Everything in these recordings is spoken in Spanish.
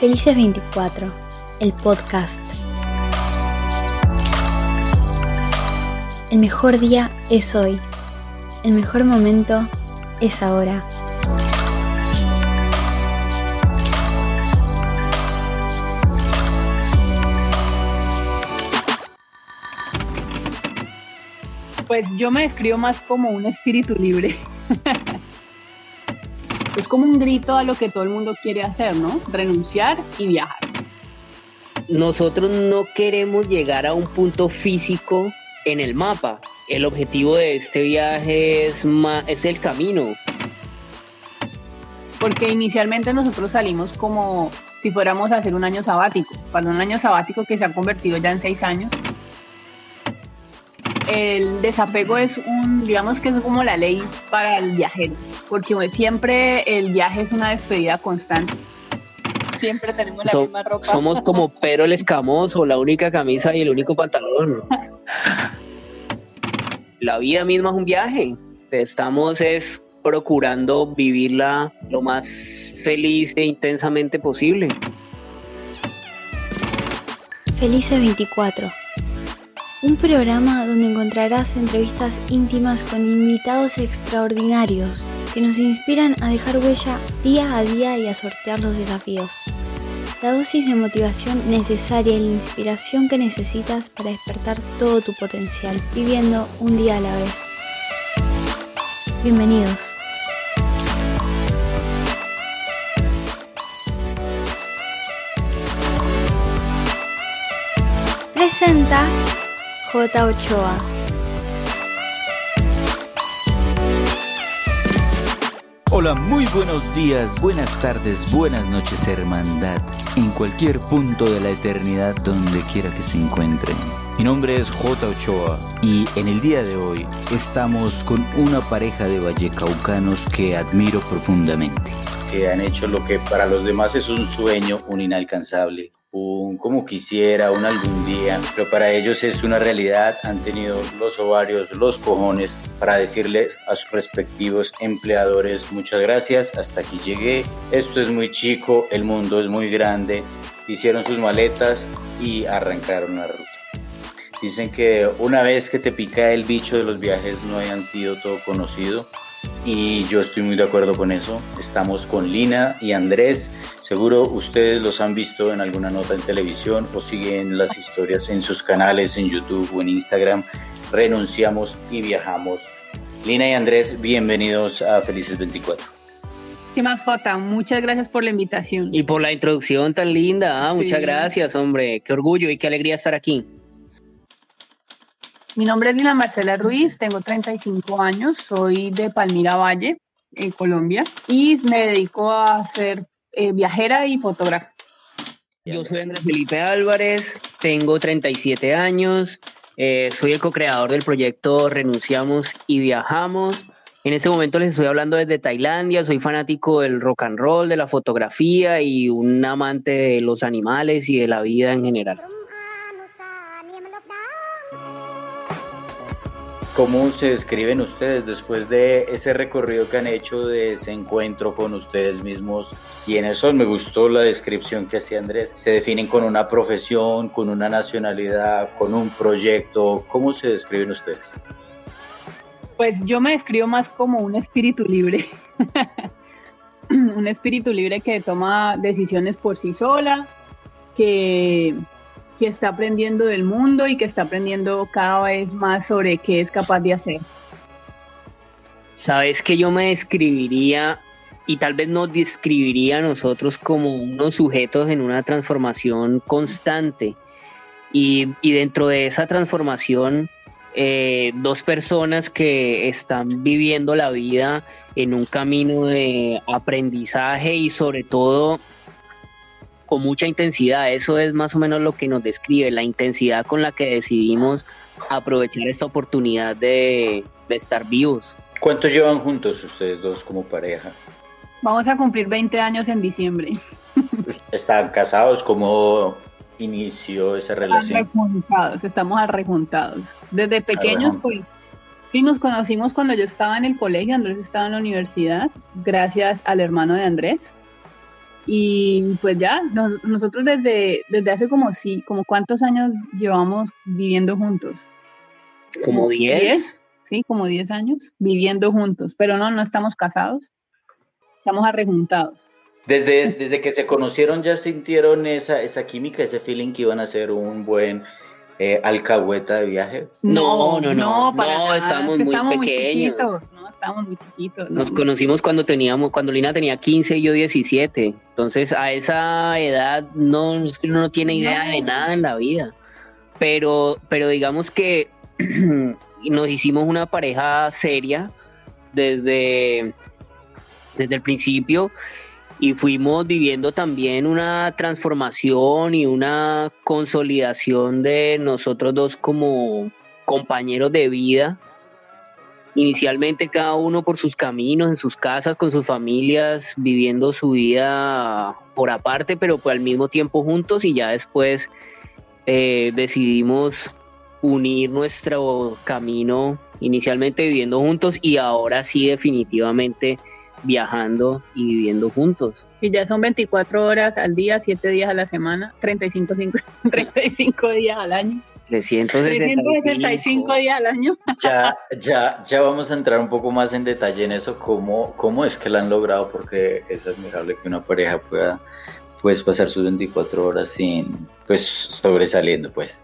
Felices 24, el podcast. El mejor día es hoy. El mejor momento es ahora. Pues yo me describo más como un espíritu libre. es como un grito a lo que todo el mundo quiere hacer, ¿no? Renunciar y viajar. Nosotros no queremos llegar a un punto físico en el mapa. El objetivo de este viaje es, es el camino. Porque inicialmente nosotros salimos como si fuéramos a hacer un año sabático, para un año sabático que se ha convertido ya en seis años el desapego es un, digamos que es como la ley para el viajero, porque siempre el viaje es una despedida constante. Siempre tenemos la misma ropa. Somos como Pedro el escamoso, la única camisa y el único pantalón. la vida misma es un viaje. Estamos es procurando vivirla lo más feliz e intensamente posible. Felices 24 un programa donde encontrarás entrevistas íntimas con invitados extraordinarios que nos inspiran a dejar huella día a día y a sortear los desafíos. La dosis de motivación necesaria y la inspiración que necesitas para despertar todo tu potencial, viviendo un día a la vez. Bienvenidos. Presenta J. Ochoa. Hola, muy buenos días, buenas tardes, buenas noches, hermandad, en cualquier punto de la eternidad donde quiera que se encuentren. Mi nombre es J. Ochoa y en el día de hoy estamos con una pareja de vallecaucanos que admiro profundamente. Que han hecho lo que para los demás es un sueño, un inalcanzable, un como quisiera, un algún día, pero para ellos es una realidad, han tenido los ovarios, los cojones para decirles a sus respectivos empleadores muchas gracias, hasta aquí llegué, esto es muy chico, el mundo es muy grande, hicieron sus maletas y arrancaron la ruta. Dicen que una vez que te pica el bicho de los viajes no hay antídoto conocido y yo estoy muy de acuerdo con eso. Estamos con Lina y Andrés. Seguro ustedes los han visto en alguna nota en televisión o siguen las historias en sus canales en YouTube o en Instagram. Renunciamos y viajamos. Lina y Andrés, bienvenidos a Felices 24. ¿Qué más, Jota? Muchas gracias por la invitación. Y por la introducción tan linda. Ah, muchas gracias, hombre. Qué orgullo y qué alegría estar aquí. Mi nombre es Lina Marcela Ruiz, tengo 35 años, soy de Palmira Valle, en Colombia, y me dedico a ser eh, viajera y fotógrafa. Yo soy Andrés Felipe Álvarez, tengo 37 años, eh, soy el co-creador del proyecto Renunciamos y Viajamos. En este momento les estoy hablando desde Tailandia, soy fanático del rock and roll, de la fotografía y un amante de los animales y de la vida en general. ¿Cómo se describen ustedes después de ese recorrido que han hecho, de ese encuentro con ustedes mismos? ¿Quiénes son? Me gustó la descripción que hacía Andrés. ¿Se definen con una profesión, con una nacionalidad, con un proyecto? ¿Cómo se describen ustedes? Pues yo me describo más como un espíritu libre. un espíritu libre que toma decisiones por sí sola, que que está aprendiendo del mundo y que está aprendiendo cada vez más sobre qué es capaz de hacer. Sabes que yo me describiría y tal vez nos describiría a nosotros como unos sujetos en una transformación constante. Y, dentro de esa transformación, eh, dos personas que están viviendo la vida en un camino de aprendizaje y sobre todo con mucha intensidad. Eso es más o menos lo que nos describe, la intensidad con la que decidimos aprovechar esta oportunidad de, estar vivos. ¿Cuánto llevan juntos ustedes dos como pareja? Vamos a cumplir 20 años en diciembre. ¿Están casados? ¿Cómo inició esa relación? Arrejuntados, estamos arrejuntados. Desde pequeños, pues, sí nos conocimos cuando yo estaba en el colegio, Andrés estaba en la universidad, gracias al hermano de Andrés Y pues ya, nosotros desde, desde hace como sí, como cuántos años llevamos viviendo juntos. Como 10. Sí, como 10 años viviendo juntos, pero no, no estamos casados, estamos arrejuntados. Desde, desde que se conocieron ya sintieron esa, esa química, ese feeling que iban a ser un buen eh, alcahueta de viaje. No, no, no, no, estamos muy pequeños estábamos muy chiquitos. Nos conocimos cuando teníamos, cuando Lina tenía 15 y yo 17. Entonces, a esa edad no, uno no tiene idea de nada en la vida. Pero, pero digamos que nos hicimos una pareja seria desde, desde el principio y fuimos viviendo también una transformación y una consolidación de nosotros dos como compañeros de vida inicialmente cada uno por sus caminos, en sus casas, con sus familias, viviendo su vida por aparte, pero pues al mismo tiempo juntos y ya después eh, decidimos unir nuestro camino inicialmente viviendo juntos y ahora sí definitivamente viajando y viviendo juntos. Sí, ya son 24 horas al día, 7 días a la semana, 35, 35 días al año. 365, días al año. Ya, ya, ya vamos a entrar un poco más en detalle en eso, cómo, cómo es que lo han logrado, porque es admirable que una pareja pueda pues, pasar sus 24 horas sin, pues, sobresaliendo, pues.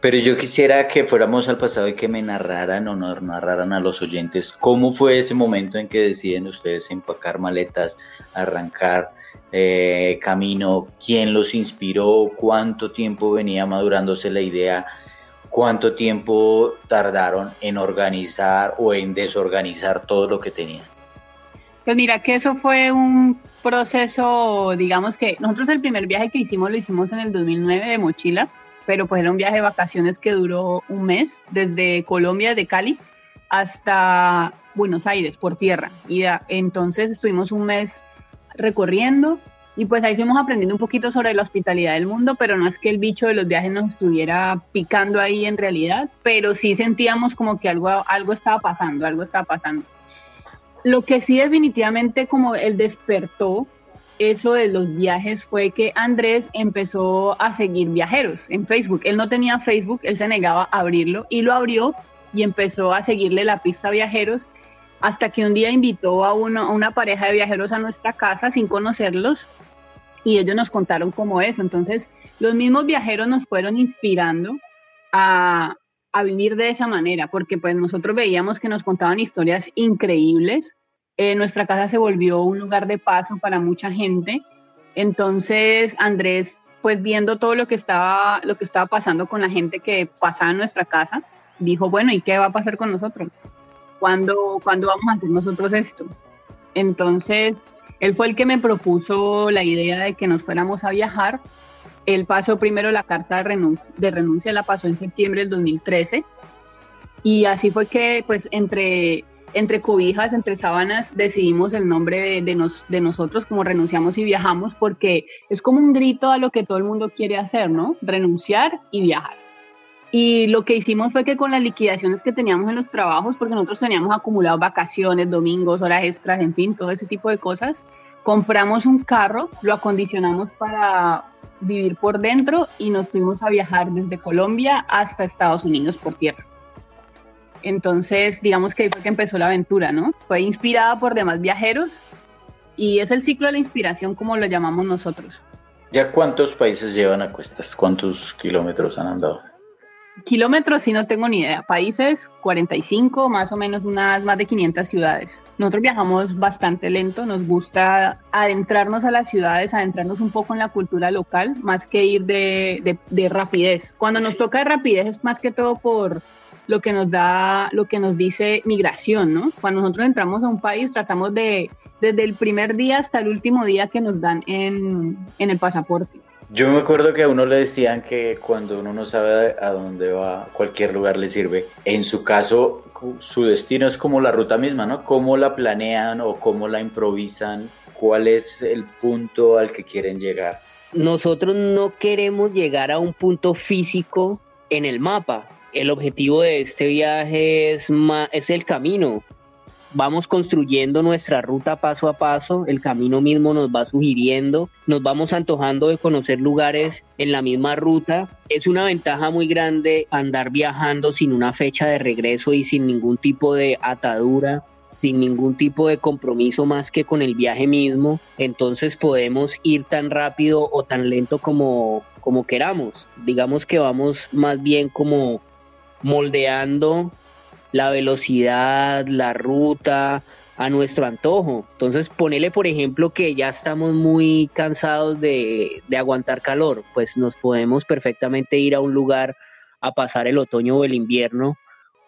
Pero yo quisiera que fuéramos al pasado y que me narraran o nos narraran a los oyentes cómo fue ese momento en que deciden ustedes empacar maletas, arrancar eh, camino, quién los inspiró, cuánto tiempo venía madurándose la idea, cuánto tiempo tardaron en organizar o en desorganizar todo lo que tenían. Pues mira que eso fue un proceso, digamos que nosotros el primer viaje que hicimos lo hicimos en el 2009 de mochila, pero pues era un viaje de vacaciones que duró un mes, desde Colombia, de Cali, hasta Buenos Aires por tierra. Y entonces estuvimos un mes recorriendo y pues ahí fuimos aprendiendo un poquito sobre la hospitalidad del mundo, pero no es que el bicho de los viajes nos estuviera picando ahí en realidad, pero sí sentíamos como que algo, algo estaba pasando, algo estaba pasando. Lo que sí definitivamente como él despertó eso de los viajes fue que Andrés empezó a seguir viajeros en Facebook. Él no tenía Facebook, él se negaba a abrirlo y lo abrió y empezó a seguirle la pista viajeros hasta que un día invitó a, una pareja de viajeros a nuestra casa sin conocerlos y ellos nos contaron cómo eso. Entonces, los mismos viajeros nos fueron inspirando a, vivir de esa manera, porque pues nosotros veíamos que nos contaban historias increíbles. Eh, nuestra casa se volvió un lugar de paso para mucha gente. Entonces, Andrés, pues viendo todo lo que estaba, lo que estaba pasando con la gente que pasaba en nuestra casa, dijo, bueno, ¿y qué va a pasar con nosotros? ¿Cuándo, vamos a hacer nosotros esto? Entonces, él fue el que me propuso la idea de que nos fuéramos a viajar. Él pasó primero la carta de renuncia, de renuncia la pasó en septiembre del 2013. Y así fue que, pues, entre, entre cobijas, entre sábanas, decidimos el nombre de, de, nos, de nosotros, como renunciamos y viajamos, porque es como un grito a lo que todo el mundo quiere hacer, ¿no? Renunciar y viajar. Y lo que hicimos fue que con las liquidaciones que teníamos en los trabajos, porque nosotros teníamos acumulados vacaciones, domingos, horas extras, en fin, todo ese tipo de cosas, compramos un carro, lo acondicionamos para vivir por dentro y nos fuimos a viajar desde Colombia hasta Estados Unidos por tierra. Entonces, digamos que ahí fue que empezó la aventura, ¿no? Fue inspirada por demás viajeros y es el ciclo de la inspiración como lo llamamos nosotros. ¿Ya cuántos países llevan a cuestas? ¿Cuántos kilómetros han andado? Kilómetros sí no tengo ni idea. Países 45, más o menos unas más de 500 ciudades. Nosotros viajamos bastante lento, nos gusta adentrarnos a las ciudades, adentrarnos un poco en la cultura local, más que ir de, de, rapidez. Cuando nos toca de rapidez es más que todo por lo que nos da, lo que nos dice migración, ¿no? Cuando nosotros entramos a un país tratamos de, desde el primer día hasta el último día que nos dan en, en el pasaporte yo me acuerdo que a uno le decían que cuando uno no sabe a dónde va, cualquier lugar le sirve. En su caso, su destino es como la ruta misma, ¿no? ¿Cómo la planean o cómo la improvisan? ¿Cuál es el punto al que quieren llegar? Nosotros no queremos llegar a un punto físico en el mapa. El objetivo de este viaje es, es el camino. Vamos construyendo nuestra ruta paso a paso, el camino mismo nos va sugiriendo, nos vamos antojando de conocer lugares en la misma ruta. Es una ventaja muy grande andar viajando sin una fecha de regreso y sin ningún tipo de atadura sin ningún tipo de compromiso más que con el viaje mismo, entonces podemos ir tan rápido o tan lento como, como queramos. Digamos que vamos más bien como moldeando la velocidad, la ruta a nuestro antojo. Entonces, ponele, por ejemplo, que ya estamos muy cansados de, de, aguantar calor, pues nos podemos perfectamente ir a un lugar a pasar el otoño o el invierno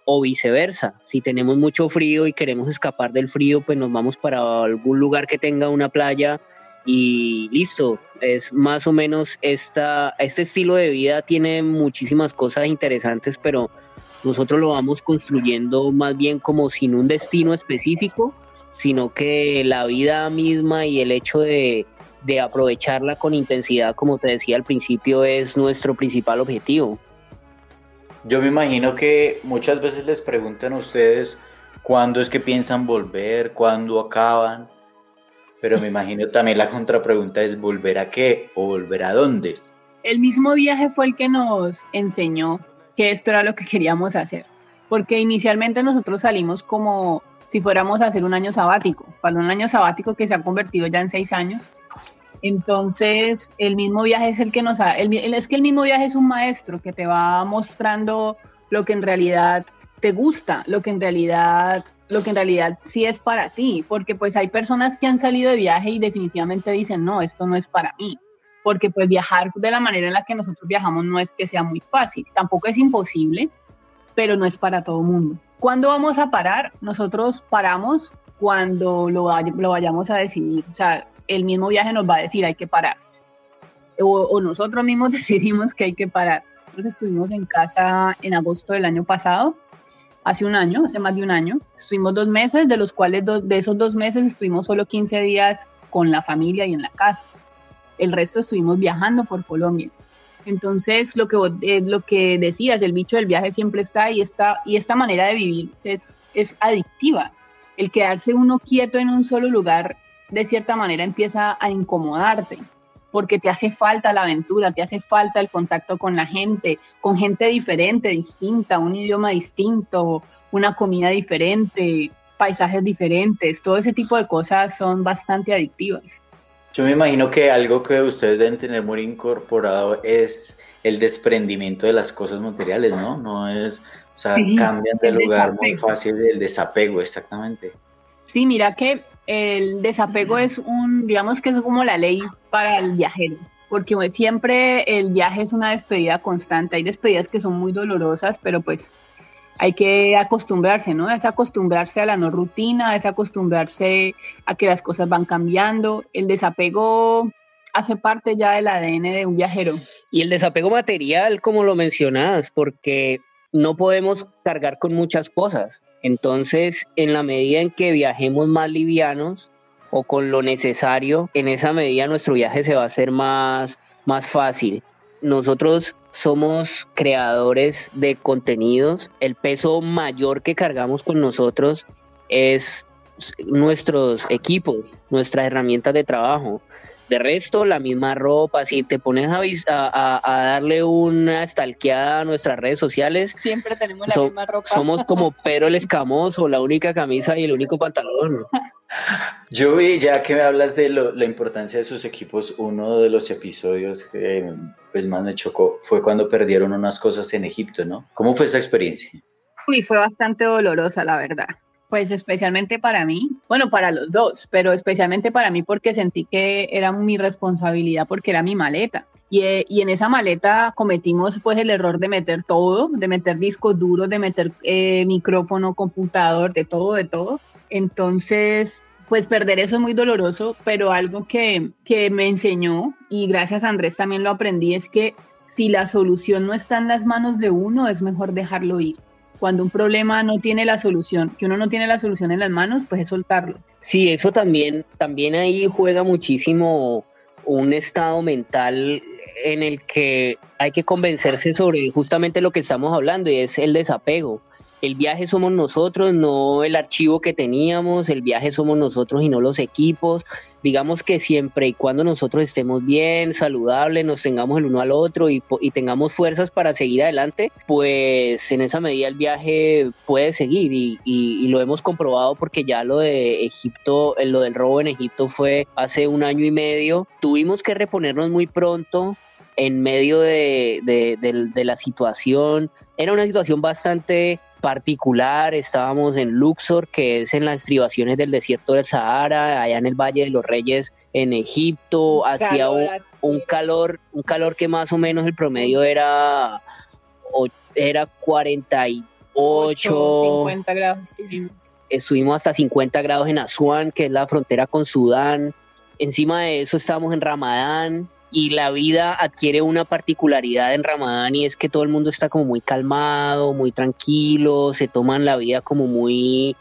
o viceversa. Si tenemos mucho frío y queremos escapar del frío, pues nos vamos para algún lugar que tenga una playa y listo. Es más o menos esta, este estilo de vida tiene muchísimas cosas interesantes, pero nosotros lo vamos construyendo más bien como sin un destino específico, sino que la vida misma y el hecho de, de aprovecharla con intensidad, como te decía al principio, es nuestro principal objetivo. Yo me imagino que muchas veces les preguntan a ustedes cuándo es que piensan volver, cuándo acaban, pero me imagino también la contrapregunta es volver a qué o volver a dónde. El mismo viaje fue el que nos enseñó que esto era lo que queríamos hacer. Porque inicialmente nosotros salimos como si fuéramos a hacer un año sabático, para un año sabático que se ha convertido ya en seis años. Entonces, el mismo viaje es el que nos ha, es que el mismo viaje es un maestro que te va mostrando lo que en realidad te gusta, lo que en realidad, lo que en realidad sí es para ti, porque pues hay personas que han salido de viaje y definitivamente dicen, no, esto no es para mí porque pues viajar de la manera en la que nosotros viajamos no es que sea muy fácil, tampoco es imposible, pero no es para todo mundo. ¿Cuándo vamos a parar? Nosotros paramos cuando lo, lo vayamos a decidir, o sea, el mismo viaje nos va a decir hay que parar, o, o nosotros mismos decidimos que hay que parar. Nosotros estuvimos en casa en agosto del año pasado, hace un año, hace más de un año. Estuvimos dos meses, de los cuales de esos dos meses estuvimos solo 15 días con la familia y en la casa el resto estuvimos viajando por Colombia. Entonces, lo que, eh, lo que decías, el bicho del viaje siempre está y esta, y esta manera de vivir es, es adictiva. El quedarse uno quieto en un solo lugar, de cierta manera, empieza a incomodarte, porque te hace falta la aventura, te hace falta el contacto con la gente, con gente diferente, distinta, un idioma distinto, una comida diferente, paisajes diferentes, todo ese tipo de cosas son bastante adictivas. Yo me imagino que algo que ustedes deben tener muy incorporado es el desprendimiento de las cosas materiales, ¿no? No es, o sea, cambian de lugar muy fácil el desapego, exactamente. Sí, mira que el desapego es un, digamos que es como la ley para el viajero, porque siempre el viaje es una despedida constante. Hay despedidas que son muy dolorosas, pero pues hay que acostumbrarse, ¿no? Es acostumbrarse a la no rutina, es acostumbrarse a que las cosas van cambiando. El desapego hace parte ya del ADN de un viajero. Y el desapego material, como lo mencionas, porque no podemos cargar con muchas cosas. Entonces, en la medida en que viajemos más livianos o con lo necesario, en esa medida nuestro viaje se va a hacer más, más fácil. Nosotros somos creadores de contenidos. El peso mayor que cargamos con nosotros es nuestros equipos, nuestras herramientas de trabajo. De resto, la misma ropa, si te pones a, a, darle una estalqueada a nuestras redes sociales, siempre tenemos la misma ropa. Somos como Pedro el Escamoso, la única camisa y el único pantalón. Yo vi, ya que me hablas de la importancia de sus equipos, uno de los episodios que pues, más me chocó fue cuando perdieron unas cosas en Egipto, ¿no? ¿Cómo fue esa experiencia? Uy, fue bastante dolorosa, la verdad. Pues especialmente para mí, bueno, para los dos, pero especialmente para mí porque sentí que era mi responsabilidad porque era mi maleta. Y, eh, y, en esa maleta cometimos pues el error de meter todo, de meter discos duros, de meter eh, micrófono, computador, de todo, de todo. Entonces, pues perder eso es muy doloroso, pero algo que, que me enseñó, y gracias Andrés también lo aprendí, es que si la solución no está en las manos de uno, es mejor dejarlo ir. Cuando un problema no tiene la solución, que uno no tiene la solución en las manos, pues es soltarlo. Sí, eso también, también ahí juega muchísimo un estado mental en el que hay que convencerse sobre justamente lo que estamos hablando y es el desapego el viaje somos nosotros, no el archivo que teníamos, el viaje somos nosotros y no los equipos. Digamos que siempre y cuando nosotros estemos bien, saludables, nos tengamos el uno al otro y, tengamos fuerzas para seguir adelante, pues en esa medida el viaje puede seguir y, y, lo hemos comprobado porque ya lo de Egipto, lo del robo en Egipto fue hace un año y medio. Tuvimos que reponernos muy pronto en medio de la situación. Era una situación bastante particular, estábamos en Luxor, que es en las estribaciones del desierto del Sahara, allá en el Valle de los Reyes, en Egipto, hacía un, calor, un calor que más o menos el promedio era, era 48, 50 grados. Estuvimos hasta 50 grados en Asuán, que es la frontera con Sudán. Encima de eso estábamos en Ramadán, y la vida adquiere una particularidad en Ramadán y es que todo el mundo está como muy calmado, muy tranquilo, se toman la vida como muy,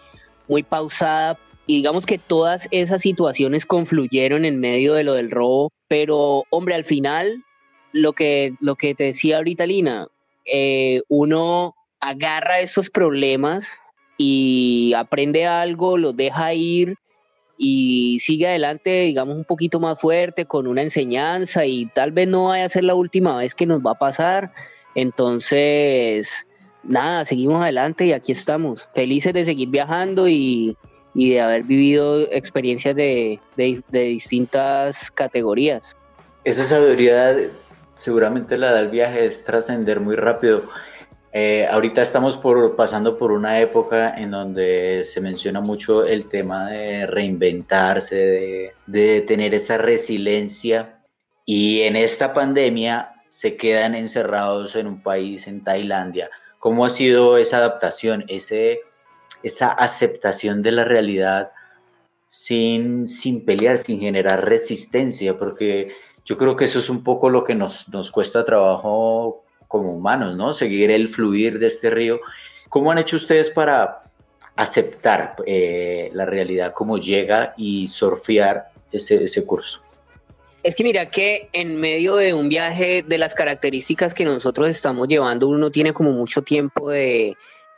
muy pausada. Y digamos que todas esas situaciones confluyeron en medio de lo del robo, pero hombre, al final, lo que, lo que te decía ahorita Lina, eh, uno agarra esos problemas y aprende algo, los deja ir y sigue adelante, digamos, un poquito más fuerte con una enseñanza y tal vez no vaya a ser la última vez que nos va a pasar. Entonces, nada, seguimos adelante y aquí estamos, felices de seguir viajando y, de haber vivido experiencias de, de, distintas categorías. Esa sabiduría seguramente la del viaje es trascender muy rápido. Eh, ahorita estamos pasando por una época en donde se menciona mucho el tema de reinventarse, de, tener esa resiliencia y en esta pandemia se quedan encerrados en un país, en Tailandia. ¿Cómo ha sido esa adaptación, ese, esa aceptación de la realidad sin, sin pelear, sin generar resistencia? Porque yo creo que eso es un poco lo que nos, nos cuesta trabajo como humanos, ¿no? Seguir el fluir de este río. ¿Cómo han hecho ustedes para aceptar eh, la realidad como llega y surfear ese, ese curso? Es que mira que en medio de un viaje de las características que nosotros estamos llevando, uno tiene como mucho tiempo de,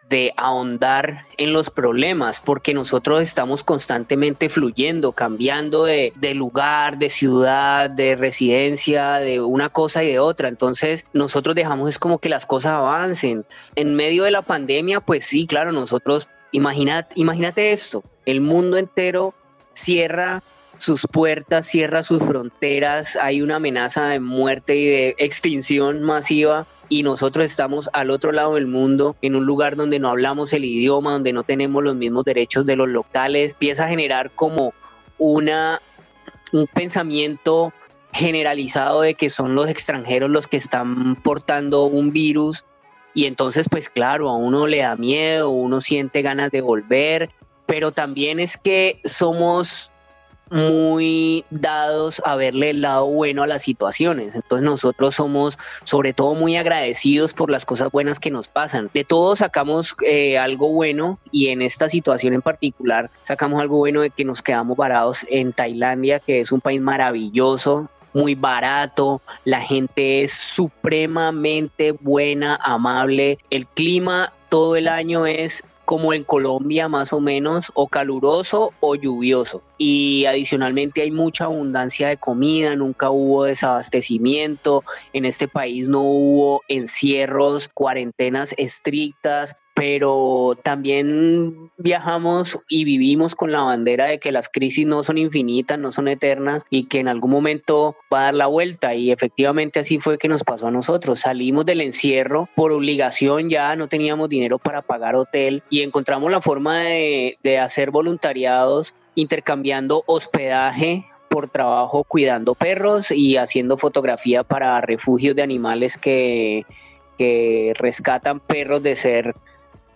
de ahondar en los problemas, porque nosotros estamos constantemente fluyendo, cambiando de, lugar, de ciudad, de residencia, de una cosa y de otra. Entonces nosotros dejamos es como que las cosas avancen. En medio de la pandemia, pues sí, claro, nosotros, imagínate, imagínate esto, el mundo entero cierra sus puertas, cierra sus fronteras, hay una amenaza de muerte y de extinción masiva y nosotros estamos al otro lado del mundo, en un lugar donde no hablamos el idioma, donde no tenemos los mismos derechos de los locales, empieza a generar como una, un pensamiento generalizado de que son los extranjeros los que están portando un virus y entonces pues claro, a uno le da miedo, uno siente ganas de volver, pero también es que somos muy dados a verle el lado bueno a las situaciones. Entonces nosotros somos sobre todo muy agradecidos por las cosas buenas que nos pasan. De todo sacamos eh, algo bueno y en esta situación en particular sacamos algo bueno de que nos quedamos varados en Tailandia, que es un país maravilloso, muy barato, la gente es supremamente buena, amable, el clima todo el año es como en Colombia más o menos, o caluroso o lluvioso. Y adicionalmente hay mucha abundancia de comida, nunca hubo desabastecimiento, en este país no hubo encierros, cuarentenas estrictas, pero también viajamos y vivimos con la bandera de que las crisis no son infinitas, no son eternas y que en algún momento va a dar la vuelta y efectivamente así fue que nos pasó a nosotros. Salimos del encierro por obligación, ya no teníamos dinero para pagar hotel y encontramos la forma de, hacer voluntariados intercambiando hospedaje por trabajo cuidando perros y haciendo fotografía para refugios de animales que, que rescatan perros de ser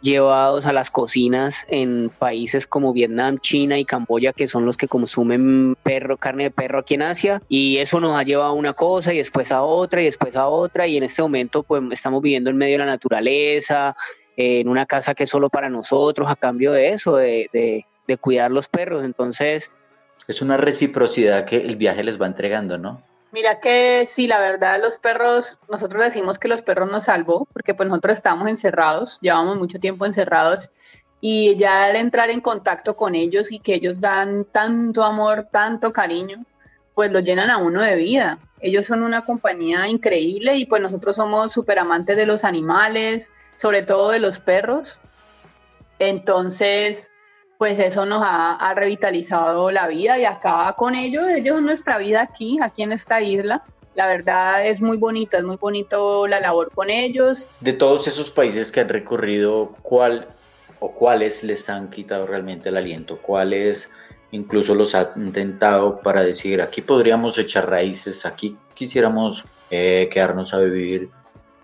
llevados a las cocinas en países como Vietnam, China y Camboya, que son los que consumen perro, carne de perro aquí en Asia. Y eso nos ha llevado a una cosa y después a otra y después a otra. Y en este momento pues estamos viviendo en medio de la naturaleza, en una casa que es solo para nosotros, a cambio de eso, de, de, cuidar los perros. Entonces... Es una reciprocidad que el viaje les va entregando, ¿no? Mira que sí, la verdad, los perros, nosotros decimos que los perros nos salvó, porque pues nosotros estamos encerrados, llevamos mucho tiempo encerrados y ya al entrar en contacto con ellos y que ellos dan tanto amor, tanto cariño, pues lo llenan a uno de vida. Ellos son una compañía increíble y pues nosotros somos súper amantes de los animales, sobre todo de los perros. Entonces, pues eso nos ha, revitalizado la vida y acaba con ellos, ellos nuestra vida aquí, aquí en esta isla. La verdad es muy bonito, es muy bonito la labor con ellos. De todos esos países que han recorrido, ¿cuál o cuáles les han quitado realmente el aliento? ¿Cuáles incluso los han tentado para decir, aquí podríamos echar raíces, aquí quisiéramos eh, quedarnos a vivir?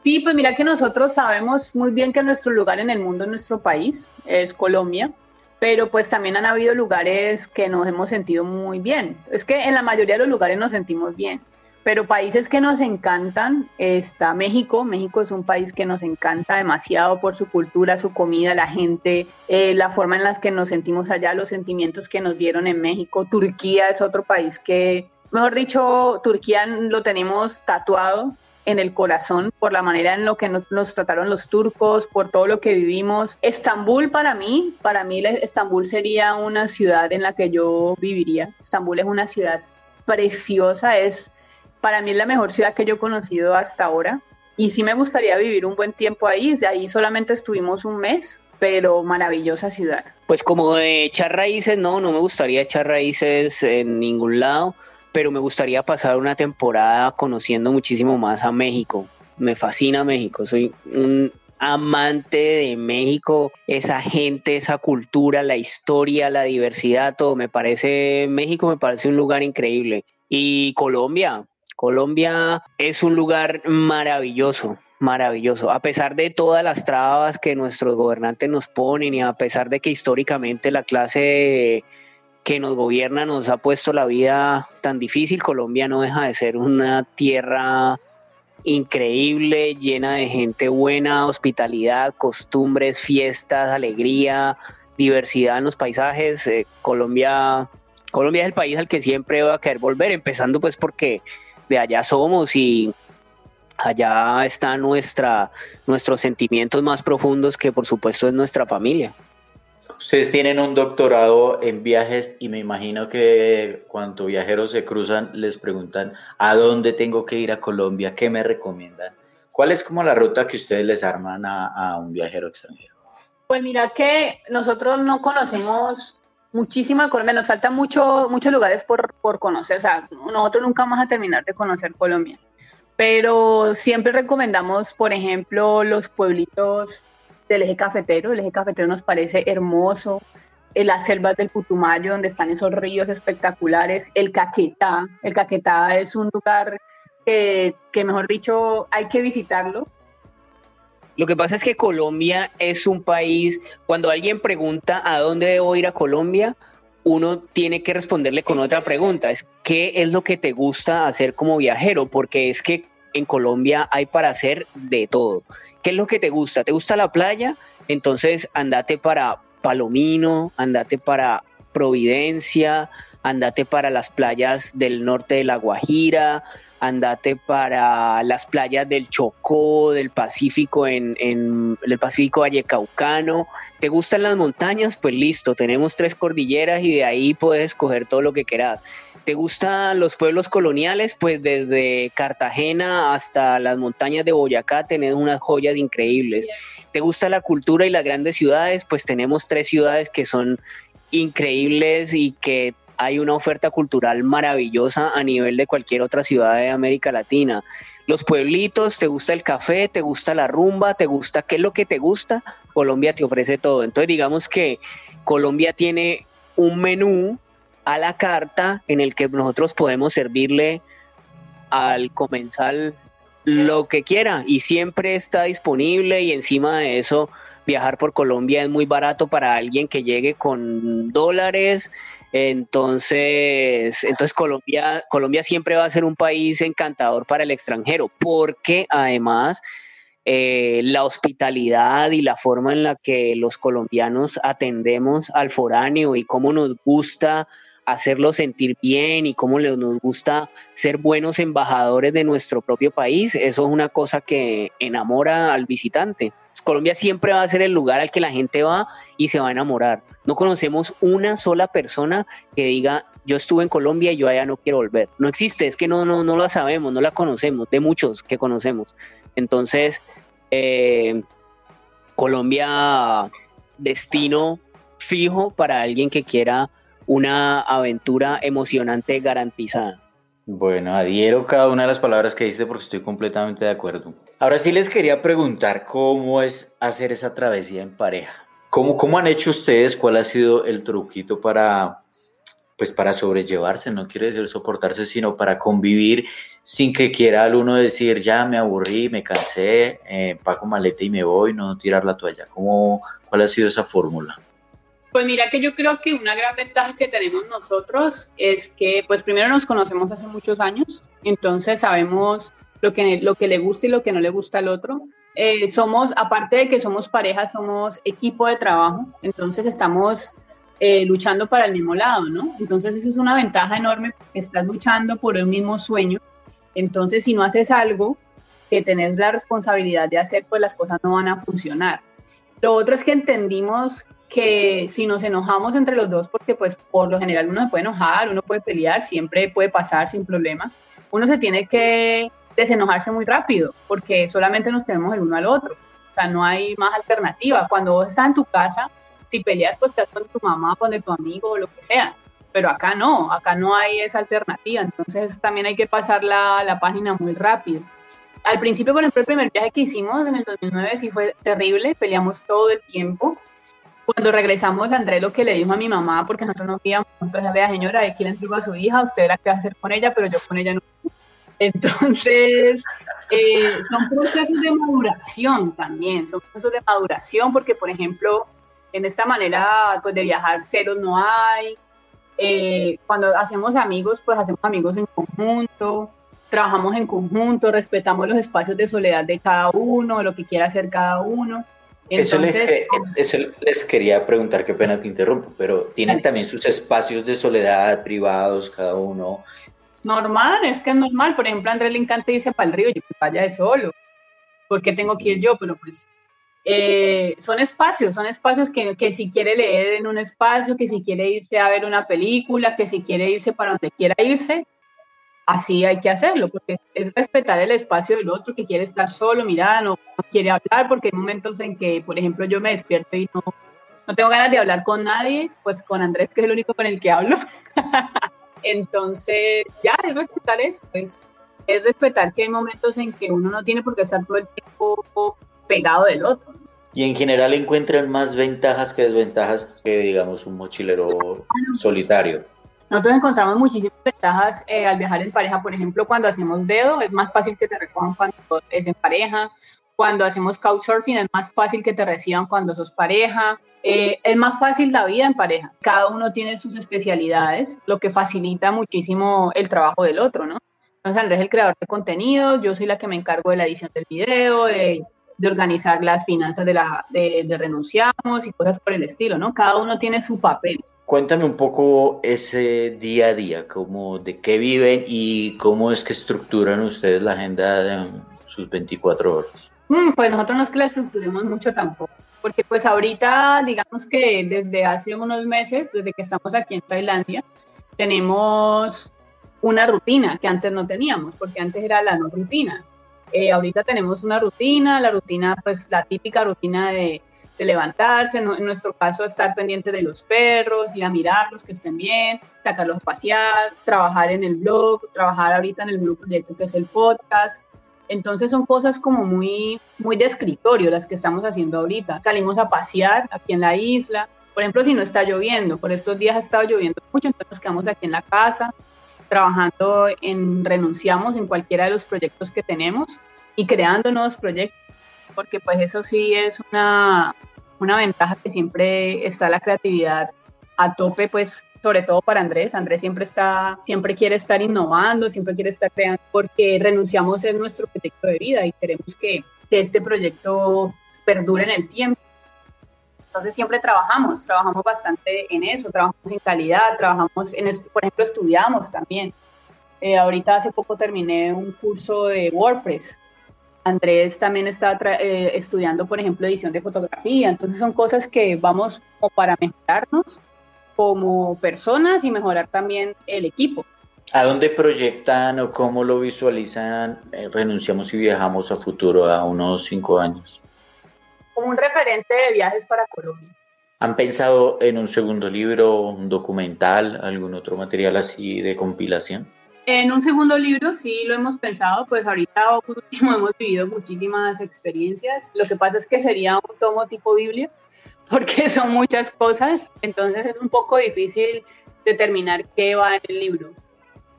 Sí, pues mira que nosotros sabemos muy bien que nuestro lugar en el mundo, nuestro país, es Colombia pero pues también han habido lugares que nos hemos sentido muy bien. Es que en la mayoría de los lugares nos sentimos bien, pero países que nos encantan está México. México es un país que nos encanta demasiado por su cultura, su comida, la gente, eh, la forma en la que nos sentimos allá, los sentimientos que nos dieron en México. Turquía es otro país que, mejor dicho, Turquía lo tenemos tatuado en el corazón por la manera en lo que nos, trataron los turcos, por todo lo que vivimos. Estambul para mí, para mí Estambul sería una ciudad en la que yo viviría. Estambul es una ciudad preciosa, es para mí es la mejor ciudad que yo he conocido hasta ahora. Y sí me gustaría vivir un buen tiempo ahí. De ahí solamente estuvimos un mes, pero maravillosa ciudad. Pues como de echar raíces, no, no me gustaría echar raíces en ningún lado pero me gustaría pasar una temporada conociendo muchísimo más a México. Me fascina México, soy un amante de México, esa gente, esa cultura, la historia, la diversidad, todo. Me parece, México me parece un lugar increíble. Y Colombia, Colombia es un lugar maravilloso, maravilloso. A pesar de todas las trabas que nuestros gobernantes nos ponen y a pesar de que históricamente la clase que nos gobierna nos ha puesto la vida tan difícil. Colombia no deja de ser una tierra increíble, llena de gente buena, hospitalidad, costumbres, fiestas, alegría, diversidad en los paisajes. Eh, Colombia, Colombia es el país al que siempre va a querer volver, empezando pues porque de allá somos y allá están nuestros sentimientos más profundos que por supuesto es nuestra familia. Ustedes tienen un doctorado en viajes y me imagino que cuando viajeros se cruzan les preguntan a dónde tengo que ir a Colombia, qué me recomiendan. ¿Cuál es como la ruta que ustedes les arman a, un viajero extranjero? Pues mira que nosotros no conocemos muchísimo de Colombia, nos faltan mucho, muchos lugares por, por conocer, o sea, nosotros nunca vamos a terminar de conocer Colombia, pero siempre recomendamos, por ejemplo, los pueblitos del eje cafetero. El eje cafetero nos parece hermoso. En las selvas del Putumayo, donde están esos ríos espectaculares. El Caquetá. El Caquetá es un lugar que, que, mejor dicho, hay que visitarlo. Lo que pasa es que Colombia es un país, cuando alguien pregunta a dónde debo ir a Colombia, uno tiene que responderle con otra pregunta, es ¿qué es lo que te gusta hacer como viajero? Porque es que en Colombia hay para hacer de todo. ¿Qué es lo que te gusta? ¿Te gusta la playa? Entonces andate para Palomino, andate para Providencia, andate para las playas del norte de La Guajira, andate para las playas del Chocó, del Pacífico, en, en el Pacífico Vallecaucano. ¿Te gustan las montañas? Pues listo, tenemos tres cordilleras y de ahí puedes escoger todo lo que quieras. ¿Te gustan los pueblos coloniales? Pues desde Cartagena hasta las montañas de Boyacá tenés unas joyas increíbles. ¿Te gusta la cultura y las grandes ciudades? Pues tenemos tres ciudades que son increíbles y que hay una oferta cultural maravillosa a nivel de cualquier otra ciudad de América Latina. Los pueblitos, ¿te gusta el café? ¿Te gusta la rumba? ¿Te gusta qué es lo que te gusta? Colombia te ofrece todo. Entonces digamos que Colombia tiene un menú a la carta en el que nosotros podemos servirle al comensal lo que quiera y siempre está disponible y encima de eso viajar por Colombia es muy barato para alguien que llegue con dólares entonces entonces Colombia Colombia siempre va a ser un país encantador para el extranjero porque además eh, la hospitalidad y la forma en la que los colombianos atendemos al foráneo y cómo nos gusta hacerlo sentir bien y cómo nos gusta ser buenos embajadores de nuestro propio país, eso es una cosa que enamora al visitante. Colombia siempre va a ser el lugar al que la gente va y se va a enamorar. No conocemos una sola persona que diga, yo estuve en Colombia y yo allá no quiero volver. No existe, es que no, no, no la sabemos, no la conocemos, de muchos que conocemos. Entonces, eh, Colombia, destino fijo para alguien que quiera una aventura emocionante garantizada. Bueno, adhiero cada una de las palabras que diste porque estoy completamente de acuerdo. Ahora sí les quería preguntar cómo es hacer esa travesía en pareja. ¿Cómo, cómo han hecho ustedes? ¿Cuál ha sido el truquito para, pues para sobrellevarse? No quiere decir soportarse, sino para convivir sin que quiera al uno decir, ya me aburrí, me cansé, eh, pago maleta y me voy, no tirar la toalla. ¿Cómo, ¿Cuál ha sido esa fórmula? Pues mira que yo creo que una gran ventaja que tenemos nosotros es que pues primero nos conocemos hace muchos años, entonces sabemos lo que, lo que le gusta y lo que no le gusta al otro. Eh, somos, aparte de que somos pareja, somos equipo de trabajo, entonces estamos eh, luchando para el mismo lado, ¿no? Entonces eso es una ventaja enorme, estás luchando por el mismo sueño, entonces si no haces algo que tenés la responsabilidad de hacer, pues las cosas no van a funcionar. Lo otro es que entendimos que si nos enojamos entre los dos, porque pues por lo general uno se puede enojar, uno puede pelear, siempre puede pasar sin problema, uno se tiene que desenojarse muy rápido, porque solamente nos tenemos el uno al otro, o sea, no hay más alternativa. Cuando vos estás en tu casa, si peleas, pues estás con tu mamá, con tu amigo o lo que sea, pero acá no, acá no hay esa alternativa, entonces también hay que pasar la, la página muy rápido. Al principio, por ejemplo, el primer viaje que hicimos en el 2009 sí fue terrible, peleamos todo el tiempo, cuando regresamos, Andrés lo que le dijo a mi mamá, porque nosotros no íbamos, entonces vea señora, quién le entregó a su hija, usted era qué hacer con ella, pero yo con ella no. Entonces, eh, son procesos de maduración también, son procesos de maduración, porque por ejemplo, en esta manera pues, de viajar ceros no hay. Eh, cuando hacemos amigos, pues hacemos amigos en conjunto, trabajamos en conjunto, respetamos los espacios de soledad de cada uno, lo que quiera hacer cada uno eso, les, quería preguntar, qué pena que interrumpo, pero ¿tienen también sus espacios de soledad privados cada uno? Normal, es que es normal. Por ejemplo, a Andrés le encanta irse para el río, yo vaya de solo. ¿Por qué tengo que ir yo? Pero pues eh, son espacios, son espacios que, que, si quiere leer en un espacio, que si quiere irse a ver una película, que si quiere irse para donde quiera irse, así hay que hacerlo, porque es respetar el espacio del otro que quiere estar solo, mira, no, quiere hablar, porque hay momentos en que, por ejemplo, yo me despierto y no, no tengo ganas de hablar con nadie, pues con Andrés, que es el único con el que hablo. Entonces, ya, es respetar eso, es, es respetar que hay momentos en que uno no tiene por qué estar todo el tiempo pegado del otro. Y en general encuentran más ventajas que desventajas que, digamos, un mochilero solitario. Nosotros encontramos muchísimas ventajas eh, al viajar en pareja. Por ejemplo, cuando hacemos dedo, es más fácil que te recojan cuando es en pareja. Cuando hacemos couchsurfing, es más fácil que te reciban cuando sos pareja. Eh, es más fácil la vida en pareja. Cada uno tiene sus especialidades, lo que facilita muchísimo el trabajo del otro, ¿no? Entonces, Andrés es el creador de contenido, yo soy la que me encargo de la edición del video, de, de organizar las finanzas de, la, de, de renunciamos y cosas por el estilo, ¿no? Cada uno tiene su papel. Cuéntame un poco ese día a día, cómo, de qué viven y cómo es que estructuran ustedes la agenda de sus 24 horas. Mm, pues nosotros no es que la estructuremos mucho tampoco, porque pues ahorita, digamos que desde hace unos meses, desde que estamos aquí en Tailandia, tenemos una rutina que antes no teníamos, porque antes era la no rutina. Eh, ahorita tenemos una rutina, la rutina, pues la típica rutina de de levantarse, en nuestro caso estar pendiente de los perros, ir a mirarlos, que estén bien, sacarlos a pasear, trabajar en el blog, trabajar ahorita en el nuevo proyecto que es el podcast. Entonces son cosas como muy, muy de escritorio las que estamos haciendo ahorita. Salimos a pasear aquí en la isla. Por ejemplo, si no está lloviendo, por estos días ha estado lloviendo mucho, entonces nos quedamos aquí en la casa, trabajando en, renunciamos en cualquiera de los proyectos que tenemos y creando nuevos proyectos, porque pues eso sí es una, una ventaja que siempre está la creatividad a tope, pues sobre todo para Andrés. Andrés siempre está, siempre quiere estar innovando, siempre quiere estar creando, porque renunciamos en nuestro proyecto de vida y queremos que, este proyecto perdure en el tiempo. Entonces siempre trabajamos, trabajamos bastante en eso, trabajamos en calidad, trabajamos en, por ejemplo, estudiamos también. Eh, ahorita hace poco terminé un curso de WordPress. Andrés también está eh, estudiando, por ejemplo, edición de fotografía. Entonces son cosas que vamos como para mejorarnos como personas y mejorar también el equipo. ¿A dónde proyectan o cómo lo visualizan? Eh, renunciamos y viajamos a futuro a unos cinco años. Como un referente de viajes para Colombia. ¿Han pensado en un segundo libro, un documental, algún otro material así de compilación? En un segundo libro sí lo hemos pensado, pues ahorita último hemos vivido muchísimas experiencias. Lo que pasa es que sería un tomo tipo Biblia, porque son muchas cosas, entonces es un poco difícil determinar qué va en el libro.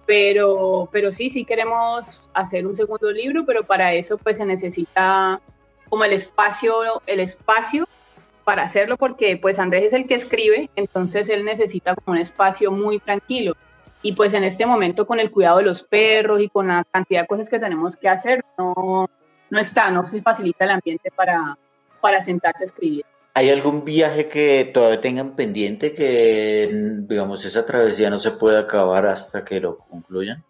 Pero, pero sí, sí queremos hacer un segundo libro, pero para eso pues se necesita como el espacio, el espacio para hacerlo, porque pues Andrés es el que escribe, entonces él necesita como un espacio muy tranquilo y pues en este momento con el cuidado de los perros y con la cantidad de cosas que tenemos que hacer, no, no está, no se facilita el ambiente para, para sentarse a escribir. ¿Hay algún viaje que todavía tengan pendiente que, digamos, esa travesía no se puede acabar hasta que lo concluyan?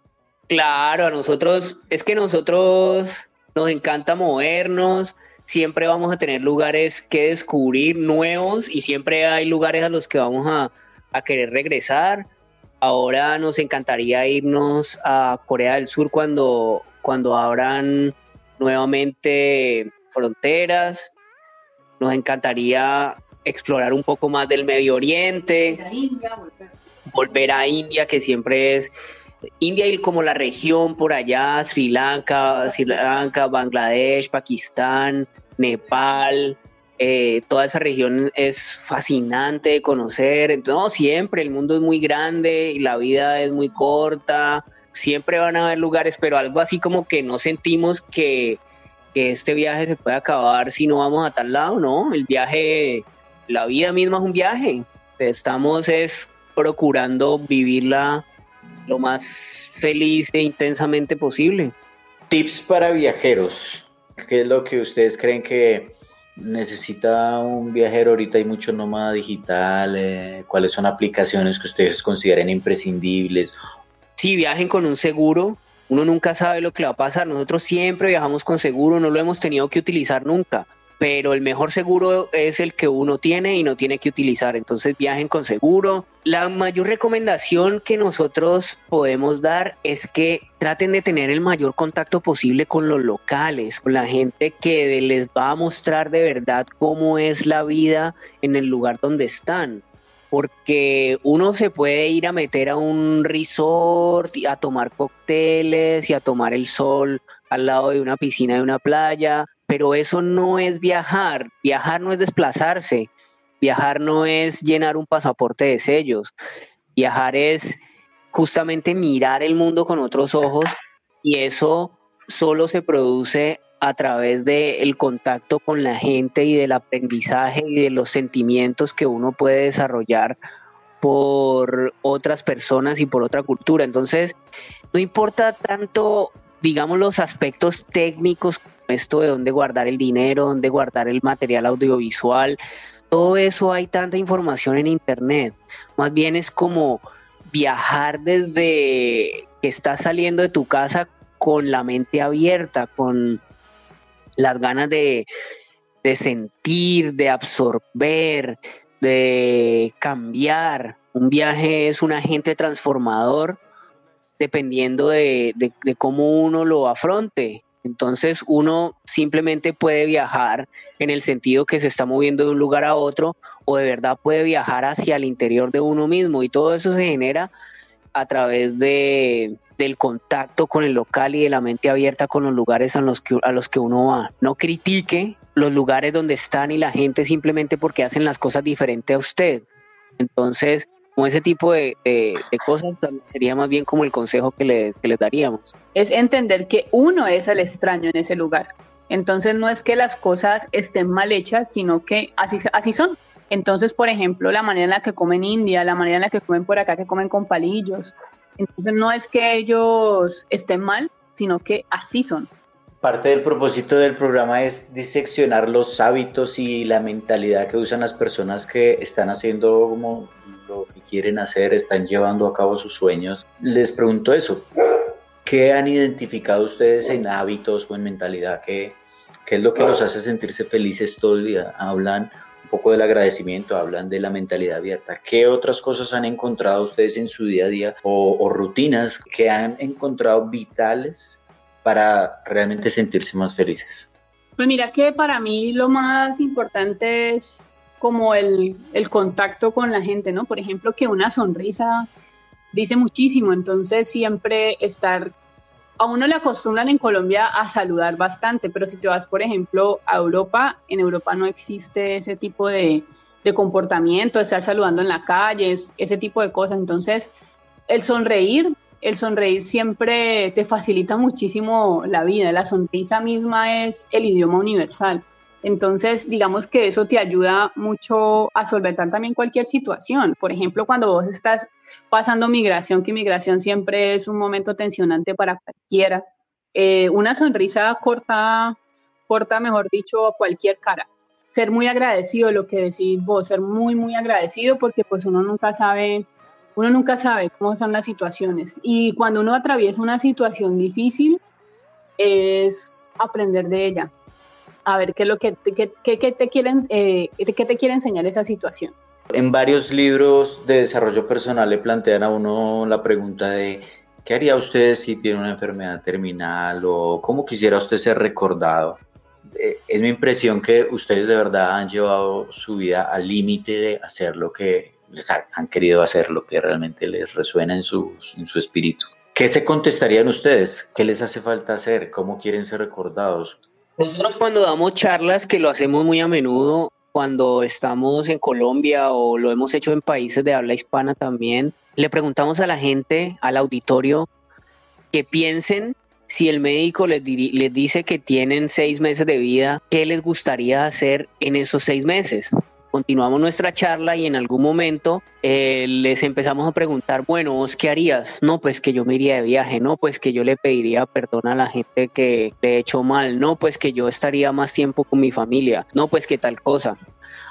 Claro, a nosotros, es que nosotros nos encanta movernos, siempre vamos a tener lugares que descubrir nuevos y siempre hay lugares a los que vamos a, a querer regresar Ahora nos encantaría irnos a Corea del Sur cuando, cuando abran nuevamente fronteras. Nos encantaría explorar un poco más del Medio Oriente. volver. a India, que siempre es India y como la región por allá, Sri Lanka, Sri Lanka, Bangladesh, Pakistán, Nepal, eh, toda esa región es fascinante de conocer. No, siempre, el mundo es muy grande y la vida es muy corta. Siempre van a haber lugares, pero algo así como que no sentimos que, que este viaje se puede acabar si no vamos a tal lado, ¿no? El viaje, la vida misma es un viaje. Estamos es procurando vivirla lo más feliz e intensamente posible. Tips para viajeros. ¿Qué es lo que ustedes creen que necesita un viajero? Ahorita hay mucho nómada digital. ¿Cuáles son aplicaciones que ustedes consideren imprescindibles? Sí, viajen con un seguro. Uno nunca sabe lo que le va a pasar. Nosotros siempre viajamos con seguro, no lo hemos tenido que utilizar nunca pero el mejor seguro es el que uno tiene y no tiene que utilizar. Entonces viajen con seguro. La mayor recomendación que nosotros podemos dar es que traten de tener el mayor contacto posible con los locales, con la gente que les va a mostrar de verdad cómo es la vida en el lugar donde están porque uno se puede ir a meter a un resort, a tomar cócteles y a tomar el sol al lado de una piscina de una playa, pero eso no es viajar. Viajar no es desplazarse. Viajar no es llenar un pasaporte de sellos. Viajar es justamente mirar el mundo con otros ojos y eso solo se produce a través del contacto con la gente y del aprendizaje y de los sentimientos que uno puede desarrollar por otras personas y por otra cultura. Entonces, no importa tanto, digamos, los aspectos técnicos esto de dónde guardar el dinero, dónde guardar el material audiovisual, todo eso hay tanta información en internet. Más bien es como viajar desde que estás saliendo de tu casa con la mente abierta, con las ganas de, sentir, de absorber, de cambiar. Un viaje es un agente transformador dependiendo de, de cómo uno lo afronte. Entonces uno simplemente puede viajar en el sentido que se está moviendo de un lugar a otro o de verdad puede viajar hacia el interior de uno mismo y todo eso se genera a través de, del contacto con el local y de la mente abierta con los lugares a los, que, a los que uno va. No critique los lugares donde están y la gente simplemente porque hacen las cosas diferentes a usted. Entonces, como ese tipo de, cosas sería más bien como el consejo que, le, les daríamos. Es entender que uno es el extraño en ese lugar. Entonces no es que las cosas estén mal hechas, sino que así, así son. Entonces, por ejemplo, la manera en la que comen India, la manera en la que comen por acá, que comen con palillos. Entonces no es que ellos estén mal, sino que así son. Parte del propósito del programa es diseccionar los hábitos y la mentalidad que usan las personas que están haciendo como lo que quieren hacer, están llevando a cabo sus sueños. Les pregunto eso, ¿qué han identificado ustedes en hábitos o en mentalidad? ¿Qué, qué es lo que los hace sentirse felices todo el día? Hablan un poco del agradecimiento, hablan de la mentalidad abierta. ¿Qué otras cosas han encontrado ustedes en su día a día o, rutinas que han encontrado vitales para realmente sentirse más felices? Pues mira que para mí lo más importante es como el, el, contacto con la gente, ¿no? Por ejemplo, que una sonrisa dice muchísimo, entonces siempre estar a uno le acostumbran en Colombia a saludar bastante, pero si te vas, por ejemplo, a Europa, en Europa no existe ese tipo de, comportamiento, de estar saludando en la calle, ese tipo de cosas. Entonces, el sonreír, el sonreír siempre te facilita muchísimo la vida. La sonrisa misma es el idioma universal. Entonces, digamos que eso te ayuda mucho a solventar también cualquier situación. Por ejemplo, cuando vos estás pasando migración, que migración siempre es un momento tensionante para cualquiera, eh, una sonrisa corta, corta, mejor dicho, cualquier cara. Ser muy agradecido, lo que decís vos, ser muy, muy agradecido porque pues uno nunca sabe, uno nunca sabe cómo son las situaciones. Y cuando uno atraviesa una situación difícil, es aprender de ella a ver qué es lo que, te quieren, eh, qué te quiere enseñar esa situación. En varios libros de desarrollo personal le plantean a uno la pregunta de ¿qué haría usted si tiene una enfermedad terminal o cómo quisiera usted ser recordado? Eh, es mi impresión que ustedes de verdad han llevado su vida al límite de hacer lo que les han querido hacer, lo que realmente les resuena en su, en su espíritu. ¿Qué se contestarían ustedes? ¿Qué les hace falta hacer? ¿Cómo quieren ser recordados? Nosotros cuando damos charlas, que lo hacemos muy a menudo, cuando estamos en Colombia o lo hemos hecho en países de habla hispana también, le preguntamos a la gente, al auditorio, que piensen si el médico les, les dice que tienen seis meses de vida, ¿qué les gustaría hacer en esos seis meses? Continuamos nuestra charla y en algún momento eh, les empezamos a preguntar, bueno, ¿vos qué harías? No, pues que yo me iría de viaje, no, pues que yo le pediría perdón a la gente que le he hecho mal, no, pues que yo estaría más tiempo con mi familia, no, pues que tal cosa.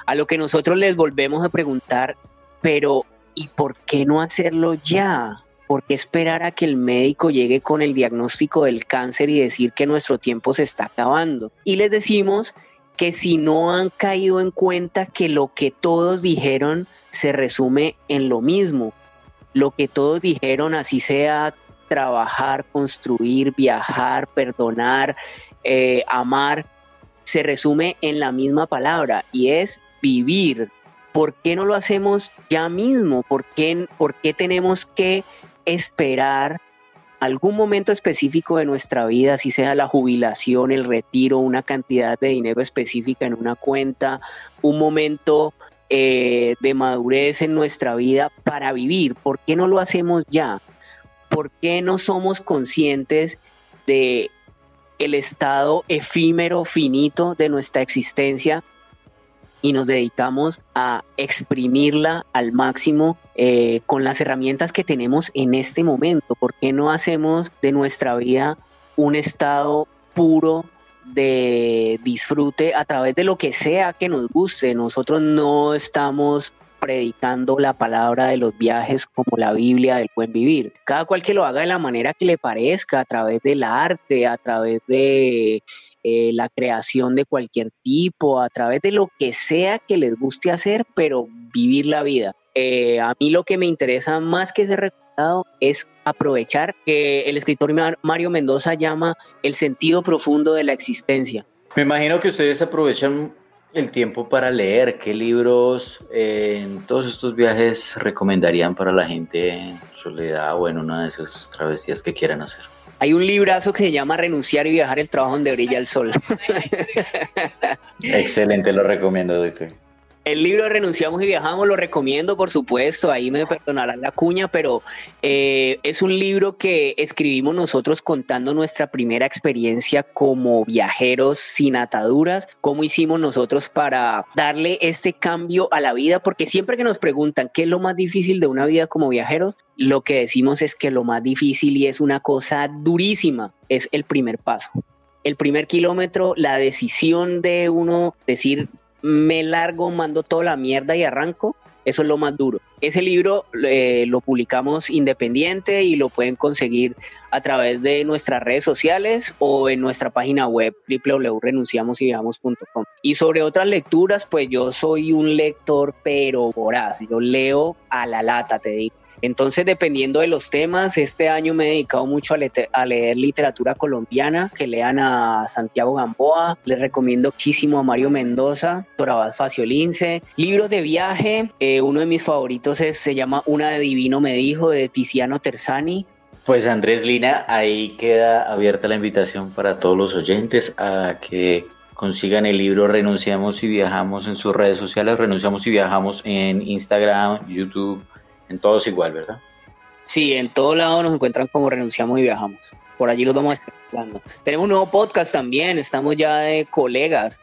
A lo que nosotros les volvemos a preguntar, pero ¿y por qué no hacerlo ya? ¿Por qué esperar a que el médico llegue con el diagnóstico del cáncer y decir que nuestro tiempo se está acabando? Y les decimos que si no han caído en cuenta que lo que todos dijeron se resume en lo mismo, lo que todos dijeron, así sea trabajar, construir, viajar, perdonar, eh, amar, se resume en la misma palabra y es vivir. ¿Por qué no lo hacemos ya mismo? ¿Por qué, por qué tenemos que esperar algún momento específico de nuestra vida, si sea la jubilación, el retiro, una cantidad de dinero específica en una cuenta, un momento eh, de madurez en nuestra vida para vivir. ¿Por qué no lo hacemos ya? ¿Por qué no somos conscientes de el estado efímero, finito de nuestra existencia y nos dedicamos a exprimirla al máximo eh, con las herramientas que tenemos en este momento. ¿Por qué no hacemos de nuestra vida un estado puro de disfrute a través de lo que sea que nos guste? Nosotros no estamos predicando la palabra de los viajes como la Biblia del buen vivir. Cada cual que lo haga de la manera que le parezca, a través del arte, a través de eh, la creación de cualquier tipo, a través de lo que sea que les guste hacer, pero vivir la vida. Eh, a mí lo que me interesa más que ese resultado es aprovechar que el escritor Mario Mendoza llama el sentido profundo de la existencia. Me imagino que ustedes aprovechan el tiempo para leer. ¿Qué libros eh, en todos estos viajes recomendarían para la gente en soledad o en una de esas travesías que quieran hacer? Hay un librazo que se llama Renunciar y viajar el trabajo donde brilla el sol. Excelente, lo recomiendo, doctor. El libro Renunciamos y Viajamos lo recomiendo, por supuesto, ahí me perdonarán la cuña, pero eh, es un libro que escribimos nosotros contando nuestra primera experiencia como viajeros sin ataduras, cómo hicimos nosotros para darle este cambio a la vida, porque siempre que nos preguntan qué es lo más difícil de una vida como viajeros, lo que decimos es que lo más difícil y es una cosa durísima, es el primer paso. El primer kilómetro, la decisión de uno decir, me largo, mando toda la mierda y arranco, eso es lo más duro. Ese libro eh, lo publicamos independiente y lo pueden conseguir a través de nuestras redes sociales o en nuestra página web www.renunciamosyviajamos.com. Y sobre otras lecturas, pues yo soy un lector pero voraz. Yo leo a la lata, te digo. Entonces, dependiendo de los temas, este año me he dedicado mucho a, leer literatura colombiana, que lean a Santiago Gamboa, les recomiendo muchísimo a Mario Mendoza, Torabas Faciolince, libros de viaje, eh, uno de mis favoritos es, se llama Una de Divino me dijo, de Tiziano Terzani, pues Andrés Lina, ahí queda abierta la invitación para todos los oyentes a que consigan el libro Renunciamos y Viajamos en sus redes sociales, Renunciamos y Viajamos en Instagram, YouTube, en todos igual, ¿verdad? Sí, en todo lado nos encuentran como renunciamos y viajamos. Por allí los vamos a estar hablando. Tenemos un nuevo podcast también, estamos ya de colegas.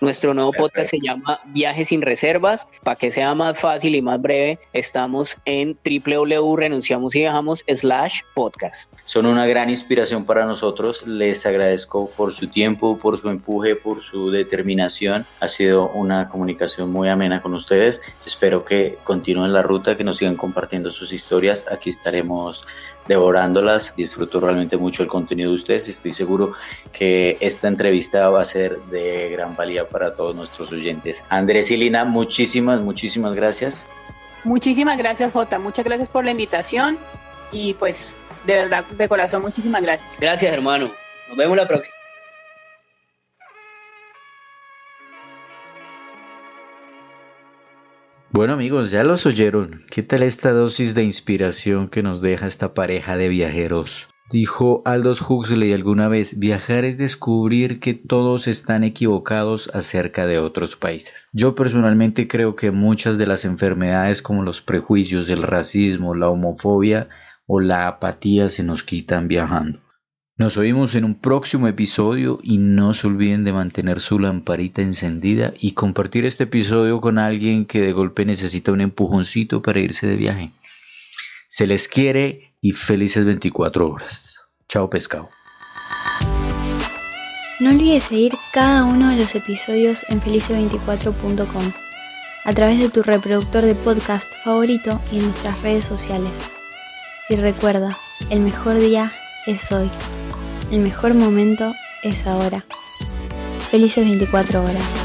Nuestro nuevo podcast se llama Viajes sin Reservas. Para que sea más fácil y más breve, estamos en www.renunciamos y viajamos slash podcast. Son una gran inspiración para nosotros. Les agradezco por su tiempo, por su empuje, por su determinación. Ha sido una comunicación muy amena con ustedes. Espero que continúen la ruta, que nos sigan compartiendo sus historias. Aquí estaremos devorándolas. Disfruto realmente mucho el contenido de ustedes y estoy seguro que esta entrevista va a ser de gran valía para todos nuestros oyentes. Andrés y Lina, muchísimas, muchísimas gracias. Muchísimas gracias, Jota. Muchas gracias por la invitación y pues de verdad, de corazón, muchísimas gracias. Gracias, hermano. Nos vemos la próxima. Bueno amigos, ya los oyeron. ¿Qué tal esta dosis de inspiración que nos deja esta pareja de viajeros? Dijo Aldous Huxley alguna vez, viajar es descubrir que todos están equivocados acerca de otros países. Yo personalmente creo que muchas de las enfermedades como los prejuicios, el racismo, la homofobia o la apatía se nos quitan viajando. Nos oímos en un próximo episodio y no se olviden de mantener su lamparita encendida y compartir este episodio con alguien que de golpe necesita un empujoncito para irse de viaje. Se les quiere y felices 24 horas. Chao pescado. No olvides seguir cada uno de los episodios en felice24.com a través de tu reproductor de podcast favorito y en nuestras redes sociales. Y recuerda, el mejor día es hoy. El mejor momento es ahora. Felices 24 horas.